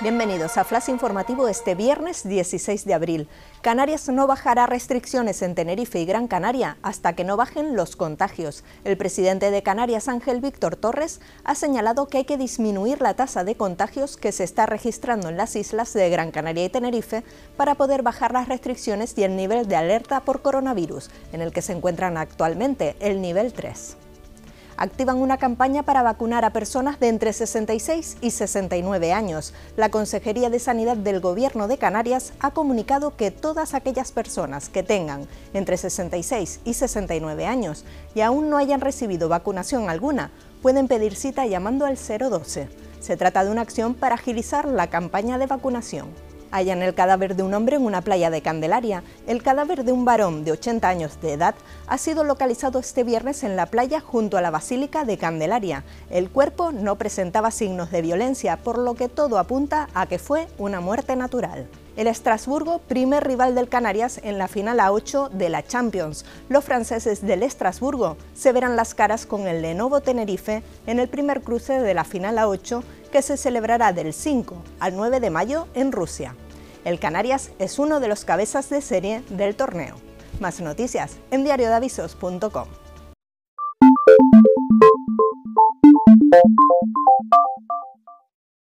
Bienvenidos a Flash Informativo este viernes 16 de abril. Canarias no bajará restricciones en Tenerife y Gran Canaria hasta que no bajen los contagios. El presidente de Canarias, Ángel Víctor Torres, ha señalado que hay que disminuir la tasa de contagios que se está registrando en las islas de Gran Canaria y Tenerife para poder bajar las restricciones y el nivel de alerta por coronavirus, en el que se encuentran actualmente, el nivel 3 activan una campaña para vacunar a personas de entre 66 y 69 años. La Consejería de Sanidad del Gobierno de Canarias ha comunicado que todas aquellas personas que tengan entre 66 y 69 años y aún no hayan recibido vacunación alguna pueden pedir cita llamando al 012. Se trata de una acción para agilizar la campaña de vacunación hallan el cadáver de un hombre en una playa de Candelaria. El cadáver de un varón de 80 años de edad ha sido localizado este viernes en la playa junto a la Basílica de Candelaria. El cuerpo no presentaba signos de violencia, por lo que todo apunta a que fue una muerte natural. El Estrasburgo, primer rival del Canarias en la final A8 de la Champions. Los franceses del Estrasburgo se verán las caras con el Lenovo Tenerife en el primer cruce de la final A8 que se celebrará del 5 al 9 de mayo en Rusia. El Canarias es uno de los cabezas de serie del torneo. Más noticias en diariodavisos.com.